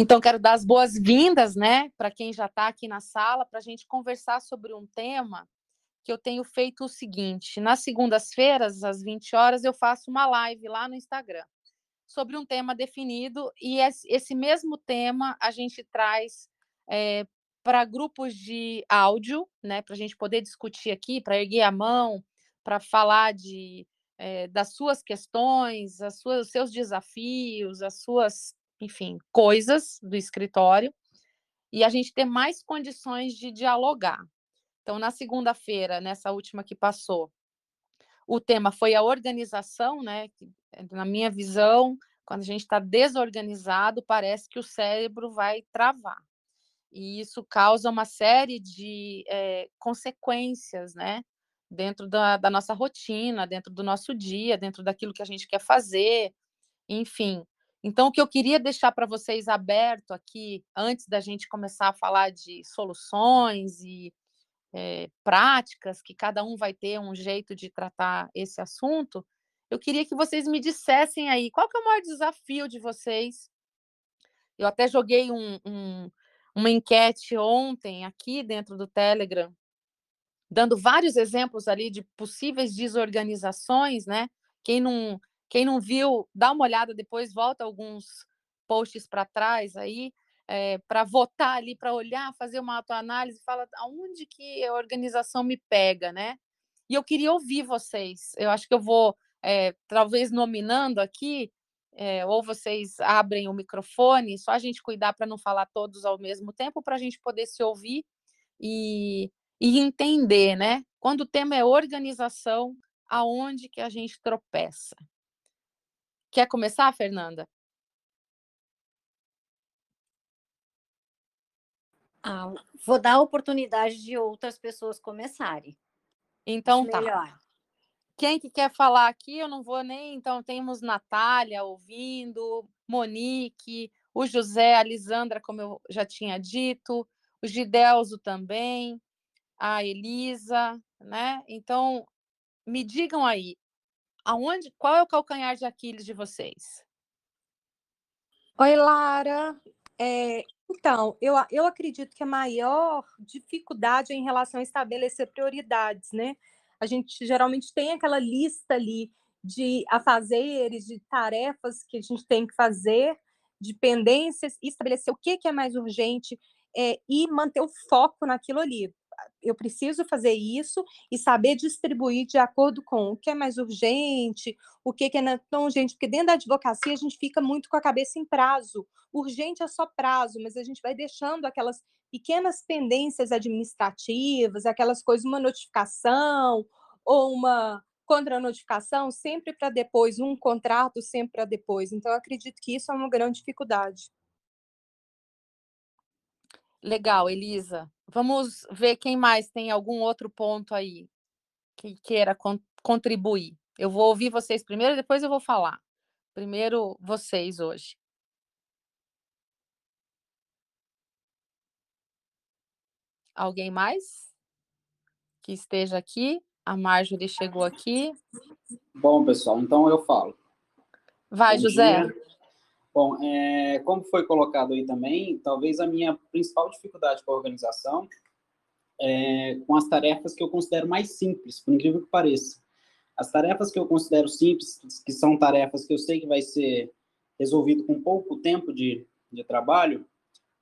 Então, quero dar as boas-vindas, né, para quem já está aqui na sala, para a gente conversar sobre um tema que eu tenho feito o seguinte: nas segundas-feiras, às 20 horas, eu faço uma live lá no Instagram sobre um tema definido, e esse mesmo tema a gente traz é, para grupos de áudio, né, para a gente poder discutir aqui, para erguer a mão, para falar de, é, das suas questões, as suas, os seus desafios, as suas enfim, coisas do escritório, e a gente ter mais condições de dialogar. Então, na segunda-feira, nessa última que passou, o tema foi a organização, né? Eh, na minha visão, quando a gente está desorganizado, parece que o cérebro vai travar. E isso causa uma série de é, consequências, né? Dentro da, da nossa rotina, dentro do nosso dia, dentro daquilo que a gente quer fazer, enfim. Então, o que eu queria deixar para vocês aberto aqui, antes da gente começar a falar de soluções e é, práticas, que cada um vai ter um jeito de tratar esse assunto, eu queria que vocês me dissessem aí qual é o maior desafio de vocês. Eu até joguei um, um, uma enquete ontem aqui dentro do Telegram, dando vários exemplos ali de possíveis desorganizações, né? Quem não quem não viu, dá uma olhada depois, volta alguns posts para trás aí, é, eh, para votar ali, para olhar, fazer uma autoanálise, fala aonde que a organização me pega, né? E eu queria ouvir vocês. Eu acho que eu vou, é, talvez nominando aqui, é, ou vocês abrem o microfone, só a gente cuidar para não falar todos ao mesmo tempo, para a gente poder se ouvir e, e entender, né? Quando o tema é organização, aonde que a gente tropeça? Quer começar, Fernanda? Ah, vou dar a oportunidade de outras pessoas começarem. Então Acho tá. Melhor. Quem que quer falar aqui? Eu não vou nem. Então, temos Natália ouvindo, Monique, o José, a Lisandra, como eu já tinha dito, o Gidelzo também, a Elisa, né? Então, me digam aí, aonde, qual é o calcanhar de Aquiles de vocês? Oi, Lara. É, então, eu, eu acredito que a maior dificuldade é em relação a estabelecer prioridades, né? A gente geralmente tem aquela lista ali de afazeres, de tarefas que a gente tem que fazer, de pendências, estabelecer o que, que é mais urgente é, e manter o foco naquilo ali eu preciso fazer isso e saber distribuir de acordo com o que é mais urgente, o que é não tão urgente, porque dentro da advocacia a gente fica muito com a cabeça em prazo. Urgente é só prazo, mas a gente vai deixando aquelas pequenas pendências administrativas, aquelas coisas, uma notificação ou uma contra-notificação sempre para depois, um contrato sempre para depois. Então, acredito que isso é uma grande dificuldade. Legal, Elisa. Vamos ver quem mais tem algum outro ponto aí que queira con contribuir. Eu vou ouvir vocês primeiro, depois eu vou falar. Primeiro, vocês hoje. Alguém mais que esteja aqui? A Marjorie chegou aqui. Bom, pessoal, então eu falo. Vai, Bom José. Dia. Bom, é, como foi colocado aí também, talvez a minha principal dificuldade com a organização é com as tarefas que eu considero mais simples, por incrível que pareça. As tarefas que eu considero simples, que são tarefas que eu sei que vai ser resolvido com pouco tempo de, de trabalho,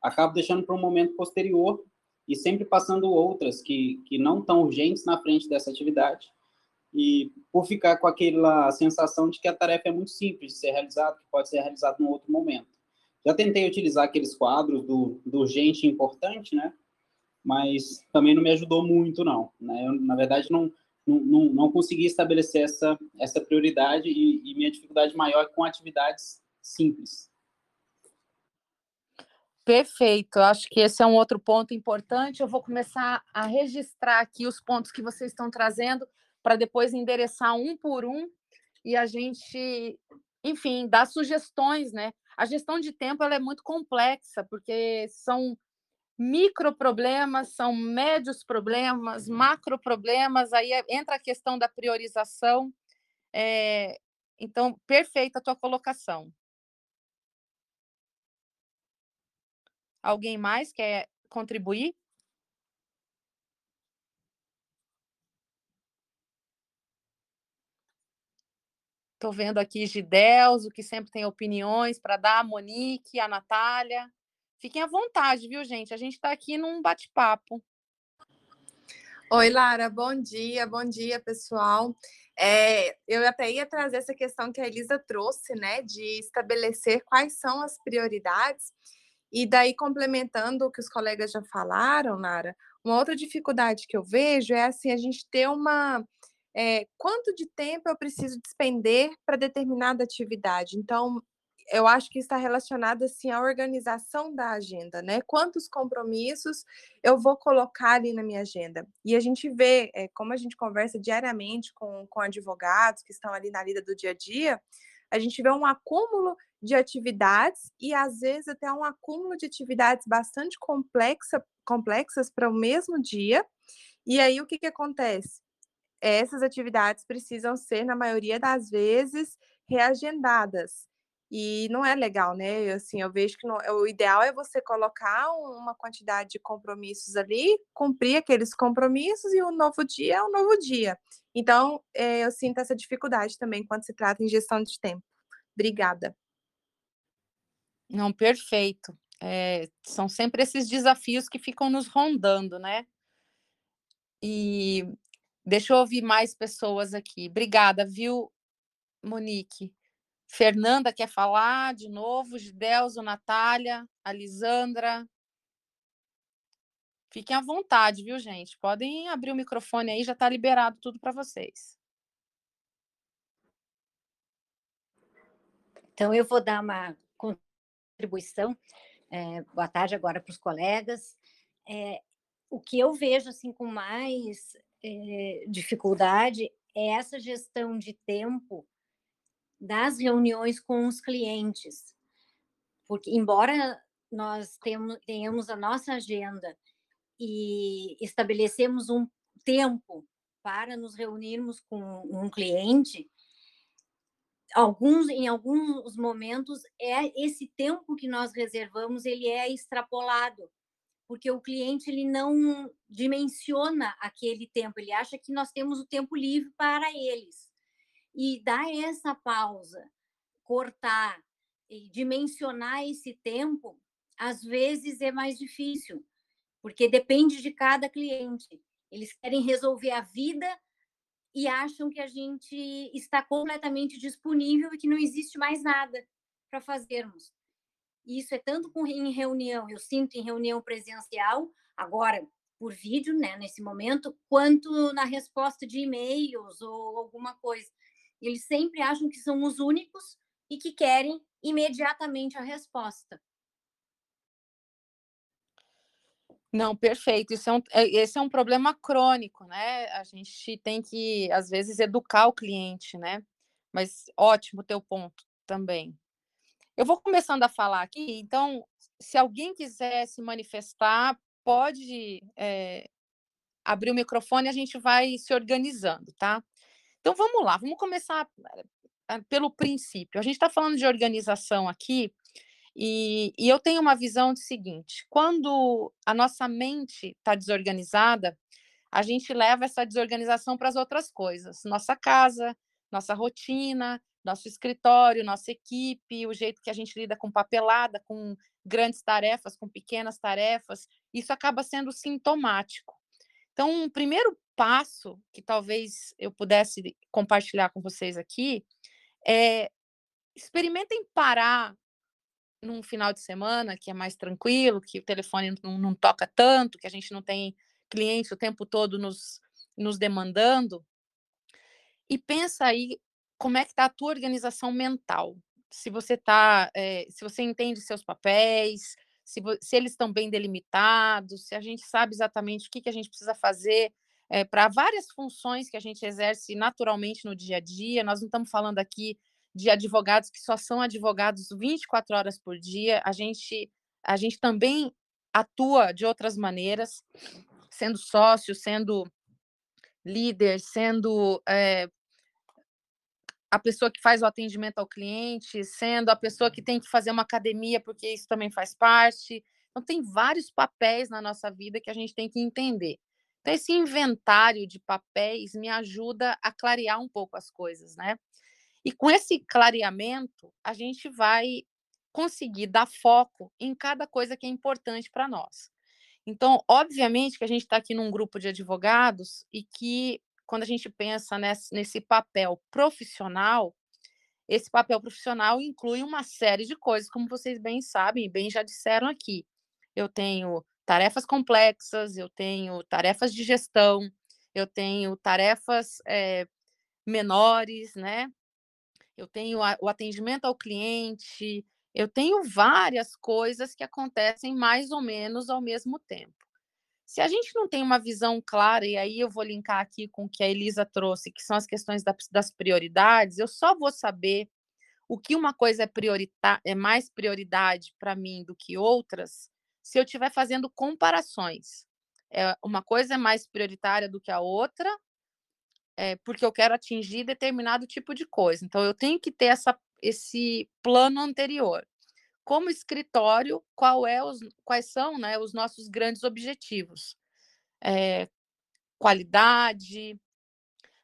acabo deixando para um momento posterior e sempre passando outras que, que não tão urgentes na frente dessa atividade e por ficar com aquela sensação de que a tarefa é muito simples de ser realizada, que pode ser realizada em outro momento. Já tentei utilizar aqueles quadros do, do urgente e importante, né? Mas também não me ajudou muito, não. Né? Eu, na verdade, não, não, não, não consegui estabelecer essa, essa prioridade e, e minha dificuldade maior é com atividades simples. Perfeito, eu acho que esse é um outro ponto importante. Eu vou começar a registrar aqui os pontos que vocês estão trazendo para depois endereçar um por um e a gente, enfim, dar sugestões, né? A gestão de tempo ela é muito complexa, porque são micro problemas, são médios problemas, macro problemas, aí é, entra a questão da priorização. É, então, perfeita a tua colocação. Alguém mais quer contribuir? Estou vendo aqui Gidelzo, que sempre tem opiniões para dar, a Monique, a Natália. Fiquem à vontade, viu, gente? A gente está aqui num bate-papo. Oi, Lara, bom dia, bom dia, pessoal. É, eu até ia trazer essa questão que a Elisa trouxe, né, de estabelecer quais são as prioridades, e daí complementando o que os colegas já falaram, Lara, uma outra dificuldade que eu vejo é assim, a gente ter uma é, quanto de tempo eu preciso despender para determinada atividade. Então, eu acho que está relacionado assim à organização da agenda, né? Quantos compromissos eu vou colocar ali na minha agenda? E a gente vê, é, como a gente conversa diariamente com, com advogados que estão ali na lida do dia a dia, a gente vê um acúmulo de atividades e às vezes até um acúmulo de atividades bastante complexa, complexas para o mesmo dia. E aí o que, que acontece? Essas atividades precisam ser, na maioria das vezes, reagendadas. E não é legal, né? Assim, eu vejo que não, o ideal é você colocar uma quantidade de compromissos ali, cumprir aqueles compromissos e o novo dia é um novo dia. Então, é, eu sinto essa dificuldade também quando se trata em gestão de tempo. Obrigada. Não, perfeito. É, são sempre esses desafios que ficam nos rondando, né? E Deixa eu ouvir mais pessoas aqui. Obrigada, viu, Monique? Fernanda quer falar de novo, Gidelzo, Natália, Alisandra. Fiquem à vontade, viu, gente? Podem abrir o microfone aí, já está liberado tudo para vocês. Então, eu vou dar uma contribuição. É, boa tarde agora para os colegas. É, o que eu vejo assim com mais é, dificuldade é essa gestão de tempo das reuniões com os clientes. Porque, embora nós temos, tenhamos a nossa agenda e estabelecemos um tempo para nos reunirmos com um cliente, alguns em alguns momentos é esse tempo que nós reservamos ele é extrapolado porque o cliente ele não dimensiona aquele tempo, ele acha que nós temos o tempo livre para eles. E dar essa pausa, cortar e dimensionar esse tempo, às vezes é mais difícil, porque depende de cada cliente. Eles querem resolver a vida e acham que a gente está completamente disponível e que não existe mais nada para fazermos. Isso é tanto em reunião, eu sinto em reunião presencial, agora por vídeo, né, nesse momento, quanto na resposta de e-mails ou alguma coisa. Eles sempre acham que são os únicos e que querem imediatamente a resposta. Não, perfeito. Isso é um, é, esse é um problema crônico, né? A gente tem que, às vezes, educar o cliente, né? Mas ótimo teu ponto também. Eu vou começando a falar aqui, então, se alguém quiser se manifestar, pode é, abrir o microfone e a gente vai se organizando, tá? Então, vamos lá, vamos começar eh, pelo princípio. A gente está falando de organização aqui, e, e, eu tenho uma visão de seguinte: quando a nossa mente está desorganizada, a gente leva essa desorganização para as outras coisas, nossa casa, nossa rotina, nosso escritório, nossa equipe, o jeito que a gente lida com papelada, com grandes tarefas, com pequenas tarefas, isso acaba sendo sintomático. Então, um primeiro passo que talvez eu pudesse compartilhar com vocês aqui é experimentem parar num final de semana que é mais tranquilo, que o telefone não, não toca tanto, que a gente não tem cliente o tempo todo nos, nos demandando. E pensa aí como é que está a tua organização mental. Se você tá, é, se você entende seus papéis, se, se eles estão bem delimitados, se a gente sabe exatamente o que, que a gente precisa fazer é, para várias funções que a gente exerce naturalmente no dia a dia. Nós não estamos falando aqui de advogados que só são advogados 24 horas por dia. A gente, a gente também atua de outras maneiras, sendo sócio, sendo líder, sendo é, a pessoa que faz o atendimento ao cliente, sendo a pessoa que tem que fazer uma academia, porque isso também faz parte. Então, tem vários papéis na nossa vida que a gente tem que entender. Então, esse inventário de papéis me ajuda a clarear um pouco as coisas, né? E com esse clareamento, a gente vai conseguir dar foco em cada coisa que é importante para nós. Então, obviamente que a gente está aqui num grupo de advogados e que, quando a gente pensa nesse, nesse papel profissional, esse papel profissional inclui uma série de coisas, como vocês bem sabem e bem já disseram aqui. Eu tenho tarefas complexas, eu tenho tarefas de gestão, eu tenho tarefas é, menores, né? eu tenho a, o atendimento ao cliente, eu tenho várias coisas que acontecem mais ou menos ao mesmo tempo. Se a gente não tem uma visão clara, e aí eu vou linkar aqui com o que a Elisa trouxe, que são as questões das prioridades, eu só vou saber o que uma coisa é, priorita é mais prioridade para mim do que outras se eu estiver fazendo comparações. É, uma coisa é mais prioritária do que a outra, é, porque eu quero atingir determinado tipo de coisa. Então, eu tenho que ter essa, esse plano anterior. Como escritório, é os, quais são né, os nossos grandes objetivos? É, qualidade,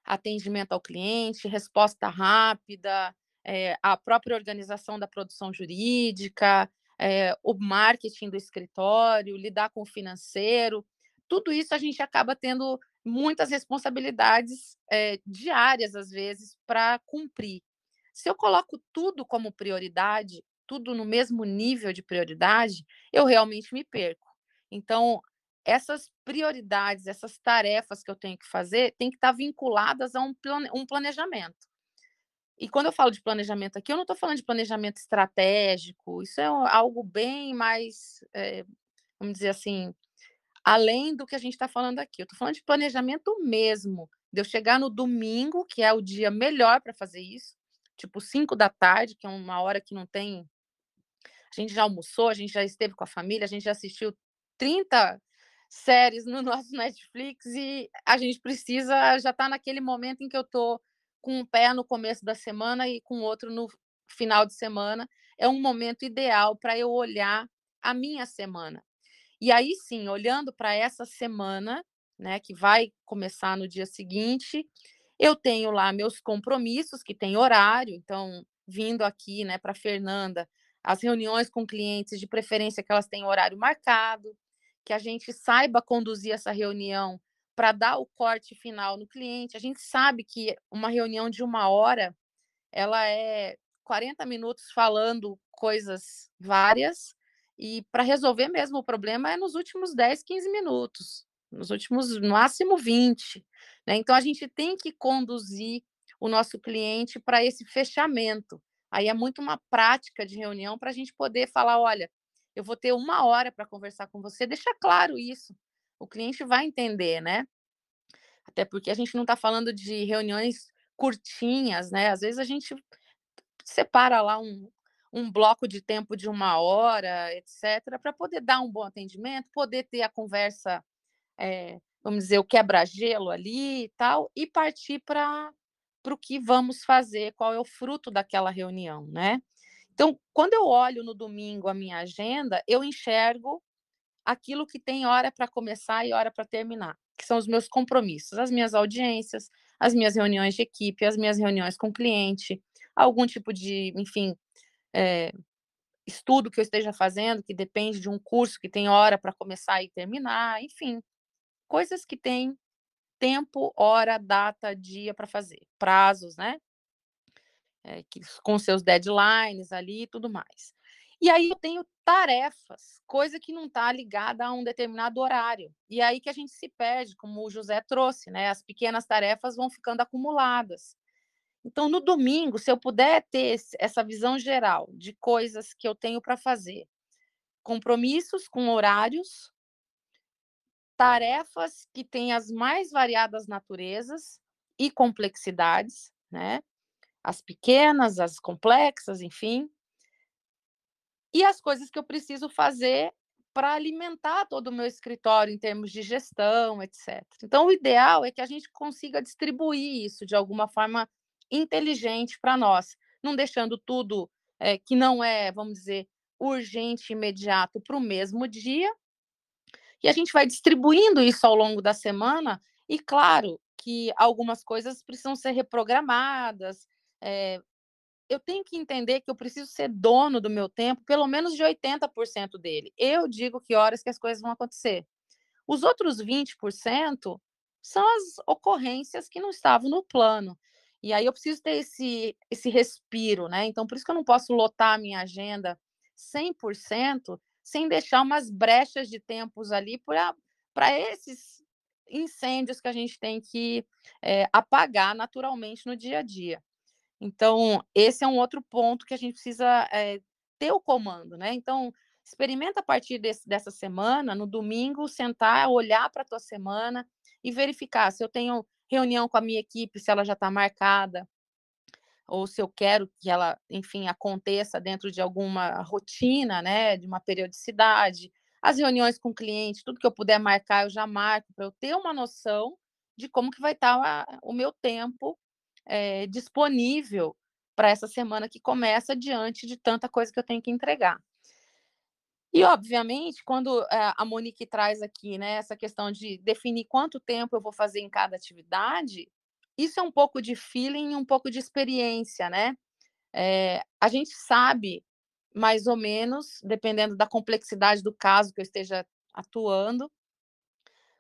atendimento ao cliente, resposta rápida, é, a própria organização da produção jurídica, é, o marketing do escritório, lidar com o financeiro, tudo isso a gente acaba tendo muitas responsabilidades é, diárias, às vezes, para cumprir. Se eu coloco tudo como prioridade, tudo no mesmo nível de prioridade, eu realmente me perco. Então, essas prioridades, essas tarefas que eu tenho que fazer, têm que estar vinculadas a um, um planejamento. E quando eu falo de planejamento aqui, eu não estou falando de planejamento estratégico, isso é algo bem mais, é, vamos dizer assim, além do que a gente está falando aqui. Eu estou falando de planejamento mesmo, de eu chegar no domingo, que é o dia melhor para fazer isso, tipo 5 da tarde, que é uma hora que não tem. A gente já almoçou, a gente já esteve com a família, a gente já assistiu 30 séries no nosso Netflix e a gente precisa já tá naquele momento em que eu estou com um pé no começo da semana e com outro no final de semana. É um momento ideal para eu olhar a minha semana. E aí sim, olhando para essa semana, né, que vai começar no dia seguinte, eu tenho lá meus compromissos que tem horário, então vindo aqui, né, para Fernanda, as reuniões com clientes, de preferência que elas tenham horário marcado, que a gente saiba conduzir essa reunião para dar o corte final no cliente. A gente sabe que uma reunião de uma hora, ela é 40 minutos falando coisas várias, e para resolver mesmo o problema é nos últimos 10, 15 minutos, nos últimos, no máximo 20. Né? Então, a gente tem que conduzir o nosso cliente para esse fechamento. Aí é muito uma prática de reunião para a gente poder falar: olha, eu vou ter uma hora para conversar com você, deixa claro isso. O cliente vai entender, né? Até porque a gente não está falando de reuniões curtinhas, né? Às vezes a gente separa lá um, um bloco de tempo de uma hora, etc., para poder dar um bom atendimento, poder ter a conversa, é, vamos dizer, o quebra-gelo ali e tal, e partir para o que vamos fazer, qual é o fruto daquela reunião, né? Então, quando eu olho no domingo a minha agenda, eu enxergo aquilo que tem hora para começar e hora para terminar, que são os meus compromissos, as minhas audiências, as minhas reuniões de equipe, as minhas reuniões com cliente, algum tipo de, enfim, é, estudo que eu esteja fazendo, que depende de um curso que tem hora para começar e terminar, enfim, coisas que têm tempo, hora, data, dia para fazer, prazos, né? É, que, com seus deadlines ali e tudo mais. E aí eu tenho tarefas, coisa que não está ligada a um determinado horário. E aí que a gente se perde, como o José trouxe, né? As pequenas tarefas vão ficando acumuladas. Então, no domingo, se eu puder ter essa visão geral de coisas que eu tenho para fazer, compromissos com horários, tarefas que têm as mais variadas naturezas e complexidades, né? As pequenas, as complexas, enfim. E as coisas que eu preciso fazer para alimentar todo o meu escritório em termos de gestão, etc. Então, o ideal é que a gente consiga distribuir isso de alguma forma inteligente para nós, não deixando tudo é, que não é, vamos dizer, urgente imediato para o mesmo dia, e a gente vai distribuindo isso ao longo da semana, e claro que algumas coisas precisam ser reprogramadas. É, eu tenho que entender que eu preciso ser dono do meu tempo, pelo menos de 80% dele. Eu digo que horas que as coisas vão acontecer. Os outros 20% são as ocorrências que não estavam no plano. E aí eu preciso ter esse, esse respiro, né? Então, por isso que eu não posso lotar a minha agenda 100% sem deixar umas brechas de tempos ali para esses incêndios que a gente tem que é, apagar naturalmente no dia a dia. Então, esse é um outro ponto que a gente precisa é, ter o comando, né? Então, experimenta a partir desse, dessa semana, no domingo, sentar, olhar para a tua semana e verificar se eu tenho reunião com a minha equipe, se ela já está marcada, ou se eu quero que ela, enfim, aconteça dentro de alguma rotina, né, de uma periodicidade. As reuniões com o cliente, tudo que eu puder marcar, eu já marco para eu ter uma noção de como que vai estar tá o meu tempo é, disponível para essa semana que começa diante de tanta coisa que eu tenho que entregar. E, obviamente, quando eh, a Monique traz aqui né, essa questão de definir quanto tempo eu vou fazer em cada atividade, isso é um pouco de feeling um pouco de experiência, né? É, a gente sabe, mais ou menos, dependendo da complexidade do caso que eu esteja atuando,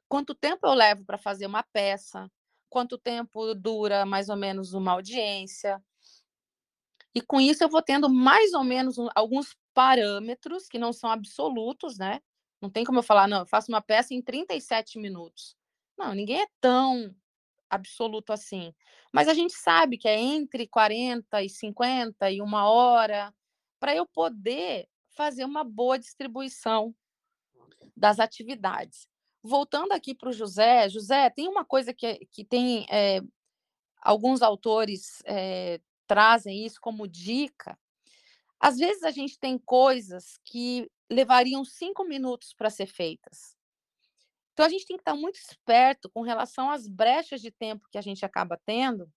quanto tempo eu levo para fazer uma peça, quanto tempo dura mais ou menos uma audiência. E com isso eu vou tendo mais ou menos alguns parâmetros que não são absolutos, né? Não tem como eu falar, não, eu faço uma peça em 37 minutos. Não, ninguém é tão absoluto assim. Mas a gente sabe que é entre 40 e 50 e uma hora, para eu poder fazer uma boa distribuição das atividades. Voltando aqui para o José, José, tem uma coisa que, que tem é, alguns autores é, trazem isso como dica, às vezes a gente tem coisas que levariam cinco minutos para ser feitas. Então a gente tem que estar muito esperto com relação às brechas de tempo que a gente acaba tendo,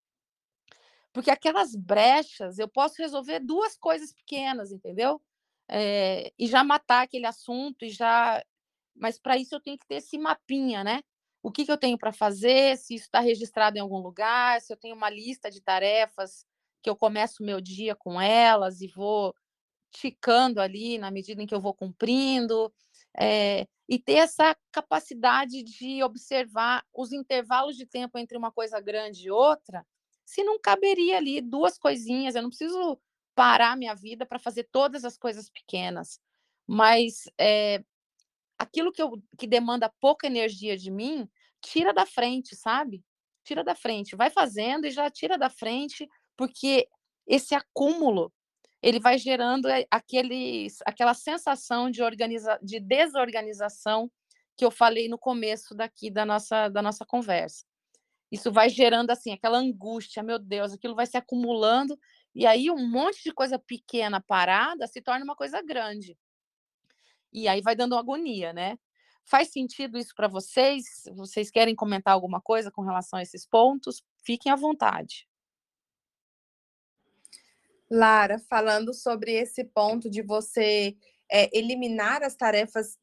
porque aquelas brechas eu posso resolver duas coisas pequenas, entendeu? É, e já matar aquele assunto e já, mas para isso eu tenho que ter esse mapinha, né? O que, que eu tenho para fazer? Se isso está registrado em algum lugar? Se eu tenho uma lista de tarefas que eu começo o meu dia com elas e vou ticando ali na medida em que eu vou cumprindo, é, e ter essa capacidade de observar os intervalos de tempo entre uma coisa grande e outra, se não caberia ali duas coisinhas, eu não preciso parar minha vida para fazer todas as coisas pequenas, mas é, aquilo que, eu, que demanda pouca energia de mim, tira da frente, sabe? Tira da frente, vai fazendo e já tira da frente, porque esse acúmulo ele vai gerando eh, aqueles, aquela sensação de, organiza, de desorganização que eu falei no começo daqui da nossa, da nossa conversa. Isso vai gerando assim aquela angústia, meu Deus, aquilo vai se acumulando e aí um monte de coisa pequena parada se torna uma coisa grande. E aí vai dando agonia, né? Faz sentido isso para vocês? Vocês querem comentar alguma coisa com relação a esses pontos? Fiquem à vontade. Lara, falando sobre esse ponto de você é, eliminar as tarefas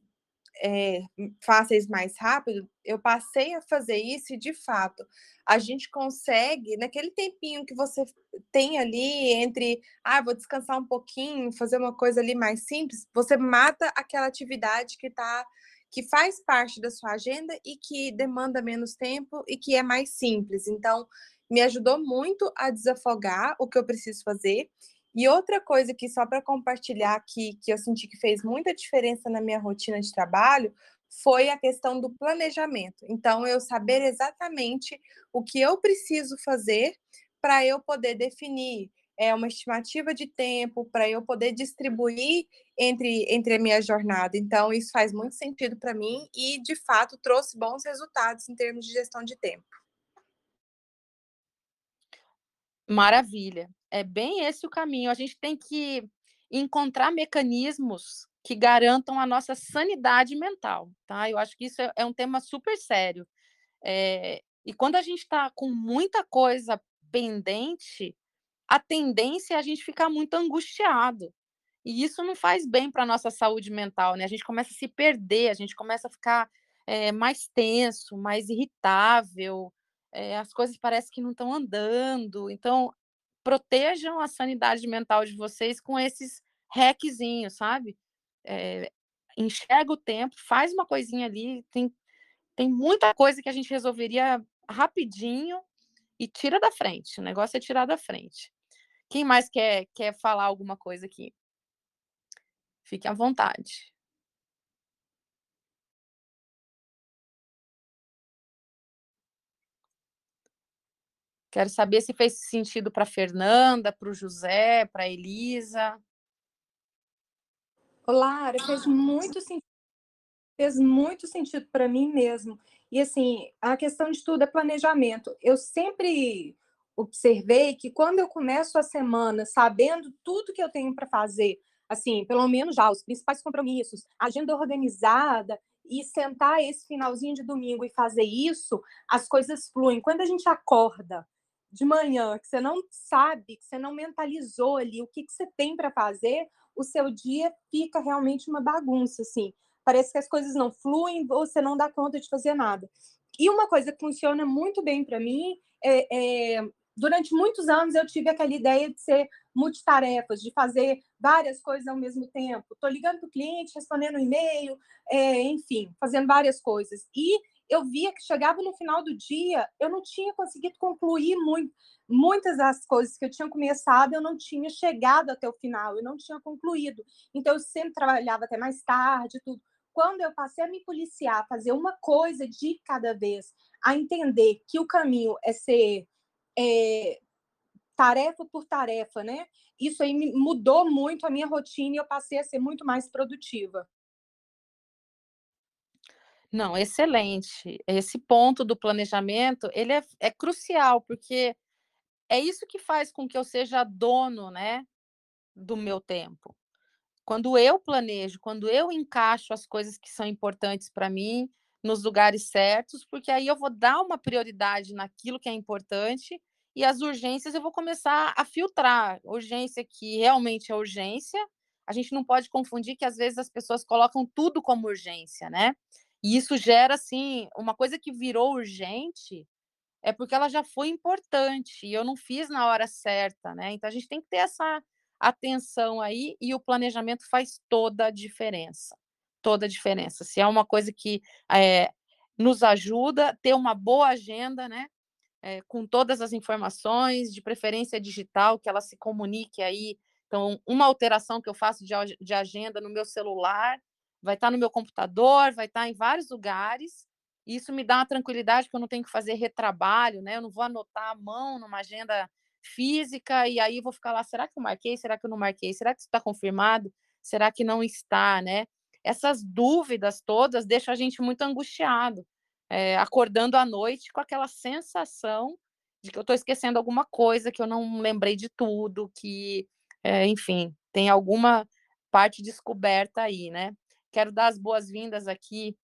é, fáceis mais rápido, eu passei a fazer isso e, de fato, a gente consegue, naquele tempinho que você tem ali entre, ah, vou descansar um pouquinho, fazer uma coisa ali mais simples, você mata aquela atividade que tá que faz parte da sua agenda e que demanda menos tempo e que é mais simples. Então, me ajudou muito a desafogar o que eu preciso fazer. E outra coisa que, só para compartilhar aqui, que eu senti que fez muita diferença na minha rotina de trabalho, foi a questão do planejamento. Então, eu saber exatamente o que eu preciso fazer para eu poder definir é, uma estimativa de tempo, para eu poder distribuir entre, entre a minha jornada. Então, isso faz muito sentido para mim e, de fato, trouxe bons resultados em termos de gestão de tempo. Maravilha. É bem esse o caminho. A gente tem que encontrar mecanismos que garantam a nossa sanidade mental, tá? Eu acho que isso é, é um tema super sério. É, e quando a gente está com muita coisa pendente, a tendência é a gente ficar muito angustiado. E isso não faz bem para a nossa saúde mental, né? A gente começa a se perder, a gente começa a ficar é, mais tenso, mais irritável, é, as coisas parecem que não estão andando. Então, protejam a sanidade mental de vocês com esses hackzinhos, sabe? É, enxerga o tempo, faz uma coisinha ali, tem, tem muita coisa que a gente resolveria rapidinho e tira da frente. O negócio é tirar da frente. Quem mais quer, quer falar alguma coisa aqui? Fique à vontade. Quero saber se fez sentido para Fernanda, para o José, para Elisa. Lara, fez muito sentido. Fez muito sentido para mim mesmo. E assim, a questão de tudo é planejamento. Eu sempre observei que quando eu começo a semana sabendo tudo que eu tenho para fazer, assim, pelo menos já os principais compromissos, agenda organizada e sentar esse finalzinho de domingo e fazer isso, as coisas fluem. Quando a gente acorda de manhã, que você não sabe, que você não mentalizou ali o que, que você tem para fazer, o seu dia fica realmente uma bagunça, assim. Parece que as coisas não fluem, você não dá conta de fazer nada. E uma coisa que funciona muito bem para mim é, é, durante muitos anos eu tive aquela ideia de ser multitarefas, de fazer várias coisas ao mesmo tempo. Estou ligando para o cliente, respondendo um e-mail, é, enfim, fazendo várias coisas. E eu via que chegava no final do dia, eu não tinha conseguido concluir muito, muitas das coisas que eu tinha começado, eu não tinha chegado até o final, eu não tinha concluído. Então, eu sempre trabalhava até mais tarde, tudo. Quando eu passei a me policiar, fazer uma coisa de cada vez, a entender que o caminho é ser é, tarefa por tarefa, né? Isso aí mudou muito a minha rotina e eu passei a ser muito mais produtiva. Não, excelente. Esse ponto do planejamento, ele é, é crucial, porque é isso que faz com que eu seja dono, né, do meu tempo. Quando eu planejo, quando eu encaixo as coisas que são importantes para mim nos lugares certos, porque aí eu vou dar uma prioridade naquilo que é importante e as urgências eu vou começar a filtrar. Urgência que realmente é urgência, a gente não pode confundir que às vezes as pessoas colocam tudo como urgência, né? E isso gera, assim, uma coisa que virou urgente é porque ela já foi importante e eu não fiz na hora certa, né? Então a gente tem que ter essa atenção aí e o planejamento faz toda a diferença. Toda a diferença. Se é uma coisa que é, nos ajuda, ter uma boa agenda, né? É, com todas as informações, de preferência digital, que ela se comunique aí. Então, uma alteração que eu faço de, de agenda no meu celular, vai estar no meu computador, vai estar em vários lugares. Isso me dá uma tranquilidade que eu não tenho que fazer retrabalho, né? Eu não vou anotar à mão numa agenda física e aí vou ficar lá, será que eu marquei? Será que eu não marquei? Será que isso está confirmado? Será que não está, né? Essas dúvidas todas deixam a gente muito angustiado, é, acordando à noite com aquela sensação de que eu estou esquecendo alguma coisa, que eu não lembrei de tudo, que, é, enfim, tem alguma parte descoberta aí, né? Quero dar as boas-vindas aqui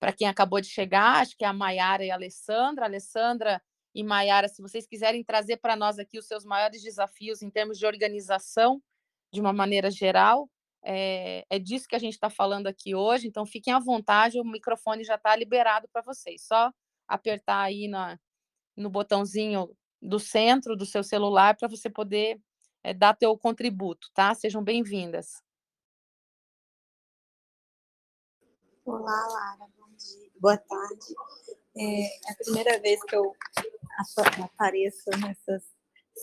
para quem acabou de chegar, acho que é a Maiara e a Alessandra. Alessandra e Maiara, se vocês quiserem trazer para nós aqui os seus maiores desafios em termos de organização, de uma maneira geral, é, é disso que a gente está falando aqui hoje, então fiquem à vontade, o microfone já está liberado para vocês. Só apertar aí na, no botãozinho do centro do seu celular para você poder é, dar teu contributo, tá? Sejam bem-vindas. Olá, Lara, bom dia, boa tarde. É a primeira vez que eu apareço nessas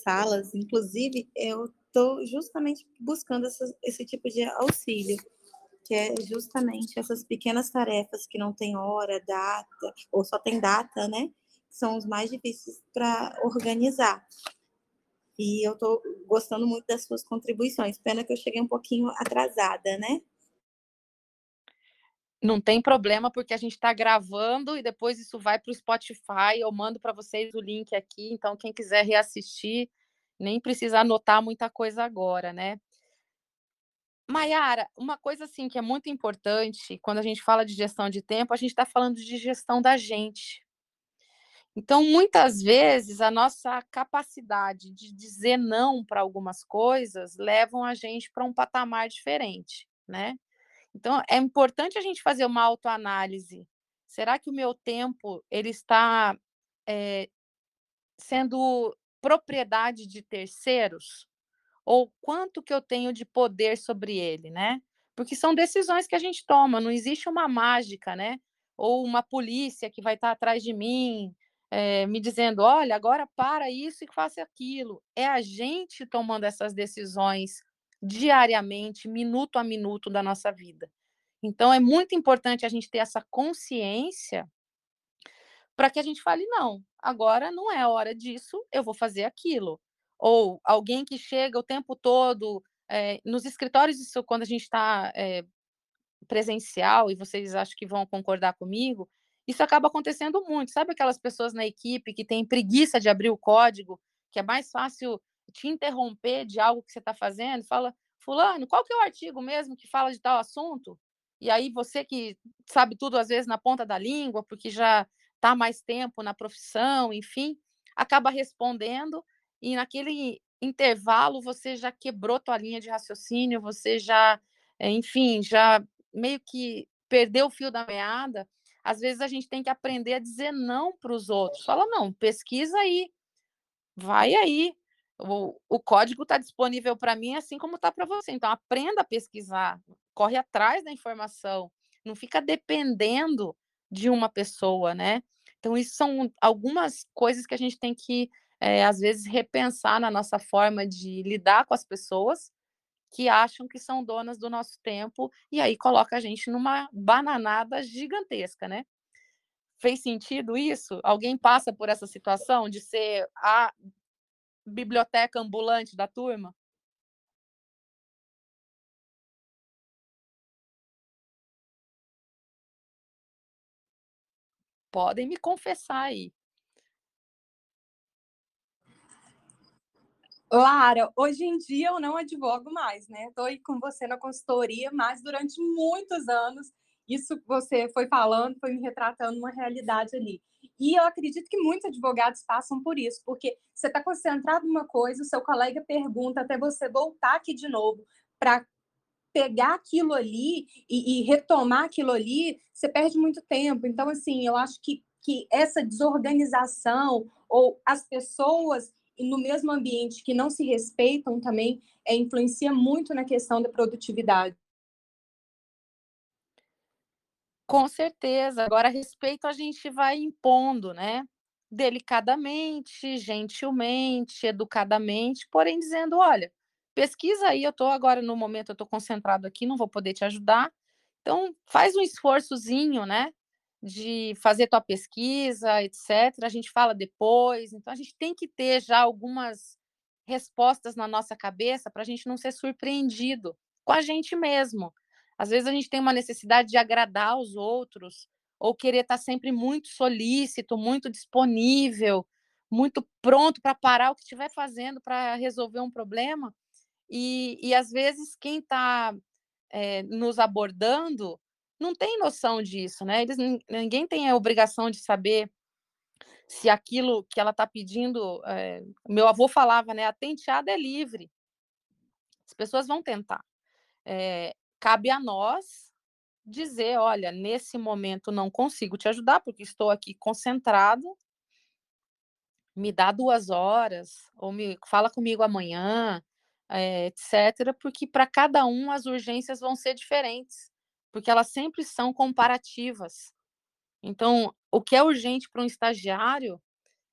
salas, inclusive, eu estou justamente buscando essa, esse tipo de auxílio, que é justamente essas pequenas tarefas que não tem hora, data, ou só tem data, né? Que são os mais difíceis para organizar. E eu estou gostando muito das suas contribuições. Pena que eu cheguei um pouquinho atrasada, né? Não tem problema, porque a gente está gravando e depois isso vai para o Spotify. Eu mando para vocês o link aqui. Então, quem quiser reassistir, nem precisa anotar muita coisa agora, né? Maiara, uma coisa assim que é muito importante quando a gente fala de gestão de tempo, a gente está falando de gestão da gente. Então, muitas vezes, a nossa capacidade de dizer não para algumas coisas levam a gente para um patamar diferente, né? Então, é importante a gente fazer uma autoanálise. Será que o meu tempo ele está é, sendo propriedade de terceiros? Ou quanto que eu tenho de poder sobre ele, né? Porque são decisões que a gente toma, não existe uma mágica, né? Ou uma polícia que vai estar atrás de mim, é, me dizendo: olha, agora para isso e faça aquilo. É a gente tomando essas decisões diariamente, minuto a minuto da nossa vida. Então, é muito importante a gente ter essa consciência para que a gente fale: não, agora não é hora disso, eu vou fazer aquilo. Ou alguém que chega o tempo todo. É, nos escritórios, isso quando a gente está é, presencial, e vocês acho que vão concordar comigo, isso acaba acontecendo muito. Sabe aquelas pessoas na equipe que têm preguiça de abrir o código, que é mais fácil te interromper de algo que você está fazendo? Fala, Fulano, qual que é o artigo mesmo que fala de tal assunto? E aí você que sabe tudo, às vezes, na ponta da língua, porque já está mais tempo na profissão, enfim, acaba respondendo, e naquele intervalo você já quebrou tua linha de raciocínio, você já, enfim, já meio que perdeu o fio da meada às vezes a gente tem que aprender a dizer não para os outros. Fala, não, pesquisa aí, vai aí. O, o código está disponível para mim, assim como está para você. Então, aprenda a pesquisar, corre atrás da informação, não fica dependendo de uma pessoa, né? Então, isso são algumas coisas que a gente tem que, é, às vezes, repensar na nossa forma de lidar com as pessoas que acham que são donas do nosso tempo e aí coloca a gente numa bananada gigantesca, né? Fez sentido isso? Alguém passa por essa situação de ser a biblioteca ambulante da turma? Podem me confessar aí. Lara, hoje em dia eu não advogo mais, né? Estou aí com você na consultoria, mas durante muitos anos, isso que você foi falando, foi me retratando uma realidade ali. E eu acredito que muitos advogados passam por isso, porque você está concentrado numa coisa, o seu colega pergunta até você voltar aqui de novo para pegar aquilo ali e, e, retomar aquilo ali, você perde muito tempo. Então, assim, eu acho que, que essa desorganização ou as pessoas no mesmo ambiente que não se respeitam também é, influencia muito na questão da produtividade. Com certeza. Agora, respeito a gente vai impondo, né? Delicadamente, gentilmente, educadamente, porém dizendo, olha, pesquisa aí, eu estou agora no momento, eu estou concentrado aqui, não vou poder te ajudar. Então, faz um esforçozinho, né? de fazer tua pesquisa, etc. A gente fala depois. Então, a gente tem que ter já algumas respostas na nossa cabeça para a gente não ser surpreendido com a gente mesmo. Às vezes a gente tem uma necessidade de agradar os outros ou querer estar tá sempre muito solícito, muito disponível, muito pronto para parar o que estiver fazendo para resolver um problema. E, e às vezes quem está é, eh, nos abordando não tem noção disso, né? Eles, ninguém tem a obrigação de saber se aquilo que ela está pedindo. É, meu avô falava, né? A tenteada é livre. As pessoas vão tentar. É, cabe a nós dizer: olha, nesse momento não consigo te ajudar, porque estou aqui concentrado. Me dá duas horas, ou me fala comigo amanhã, é, etc., porque para cada um as urgências vão ser diferentes porque elas sempre são comparativas. Então, o que é urgente para um estagiário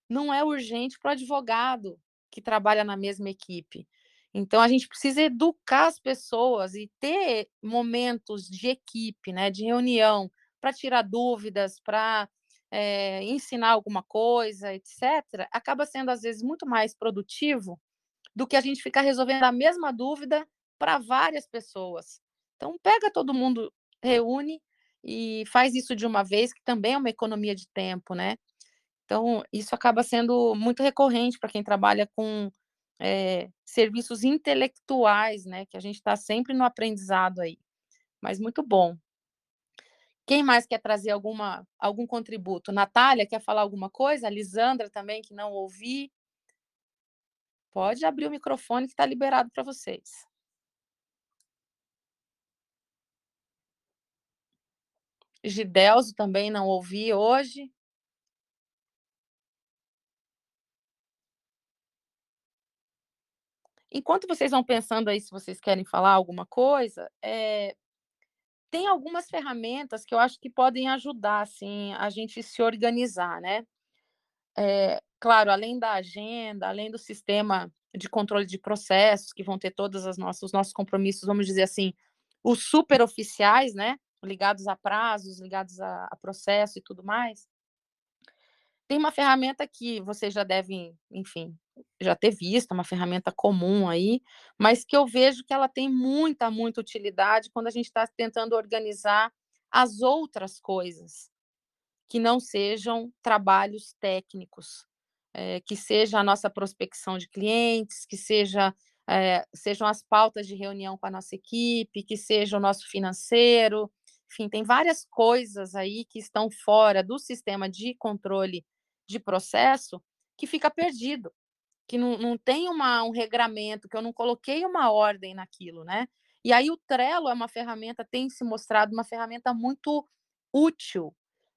não é urgente para o advogado que trabalha na mesma equipe. Então, a gente precisa educar as pessoas e ter momentos de equipe, né, de reunião, para tirar dúvidas, para é, ensinar alguma coisa, etc., acaba sendo, às vezes, muito mais produtivo do que a gente ficar resolvendo a mesma dúvida para várias pessoas. Então, pega todo mundo reúne e faz isso de uma vez, que também é uma economia de tempo, né? Então, isso acaba sendo muito recorrente para quem trabalha com é, serviços intelectuais, né? Que a gente está sempre no aprendizado aí. Mas muito bom. Quem mais quer trazer alguma, algum contributo? Natália, quer falar alguma coisa? Lisandra também, que não ouvi. Pode abrir o microfone que está liberado para vocês. Gidelso também não ouvi hoje. Enquanto vocês vão pensando aí se vocês querem falar alguma coisa, é, tem algumas ferramentas que eu acho que podem ajudar assim, a gente se organizar, né? É, claro, além da agenda, além do sistema de controle de processos, que vão ter todos os nossos, os nossos compromissos, vamos dizer assim, os superoficiais, né? Ligados a prazos, ligados a, a processo e tudo mais. Tem uma ferramenta que vocês já devem, enfim, já ter visto, uma ferramenta comum aí, mas que eu vejo que ela tem muita, muita utilidade quando a gente está tentando organizar as outras coisas, que não sejam trabalhos técnicos, é, que seja a nossa prospecção de clientes, que seja, é, sejam as pautas de reunião com a nossa equipe, que seja o nosso financeiro, enfim, tem várias coisas aí que estão fora do sistema de controle de processo que fica perdido que não, não tem uma, um regramento, que eu não coloquei uma ordem naquilo, né? E aí o Trello é uma ferramenta, tem se mostrado uma ferramenta muito útil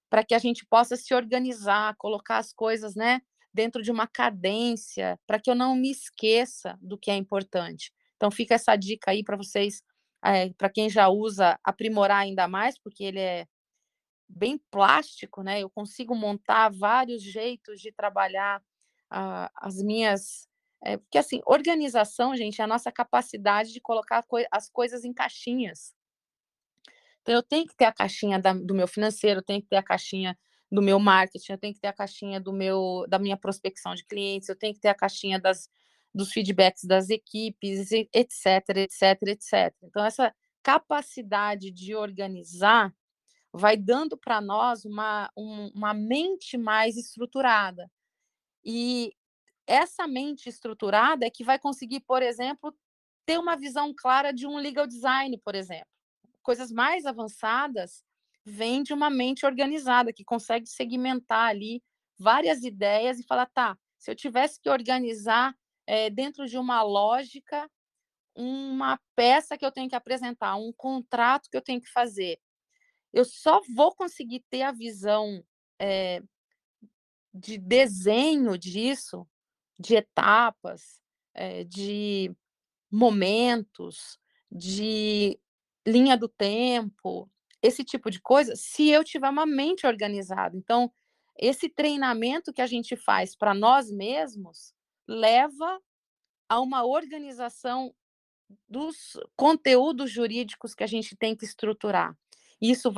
para que a gente possa se organizar, colocar as coisas, né, dentro de uma cadência, para que eu não me esqueça do que é importante. Então fica essa dica aí para vocês, é, para quem já usa, aprimorar ainda mais, porque ele é bem plástico, né? Eu consigo montar vários jeitos de trabalhar as minhas. É, porque, assim, organização, gente, é a nossa capacidade de colocar co as coisas em caixinhas. Então, eu tenho que ter a caixinha da, do meu financeiro, eu tenho que ter a caixinha do meu marketing, eu tenho que ter a caixinha do meu, da minha prospecção de clientes, eu tenho que ter a caixinha das, dos feedbacks das equipes, etc, etc, etc. Então, essa capacidade de organizar vai dando para nós uma, um, uma mente mais estruturada. E essa mente estruturada é que vai conseguir, por exemplo, ter uma visão clara de um legal design, por exemplo. Coisas mais avançadas vêm de uma mente organizada, que consegue segmentar ali várias ideias e falar, tá, se eu tivesse que organizar é, dentro de uma lógica, uma peça que eu tenho que apresentar, um contrato que eu tenho que fazer, eu só vou conseguir ter a visão é, de desenho disso, de etapas, é, de momentos, de linha do tempo, esse tipo de coisa, se eu tiver uma mente organizada. Então, esse treinamento que a gente faz para nós mesmos leva a uma organização dos conteúdos jurídicos que a gente tem que estruturar. Isso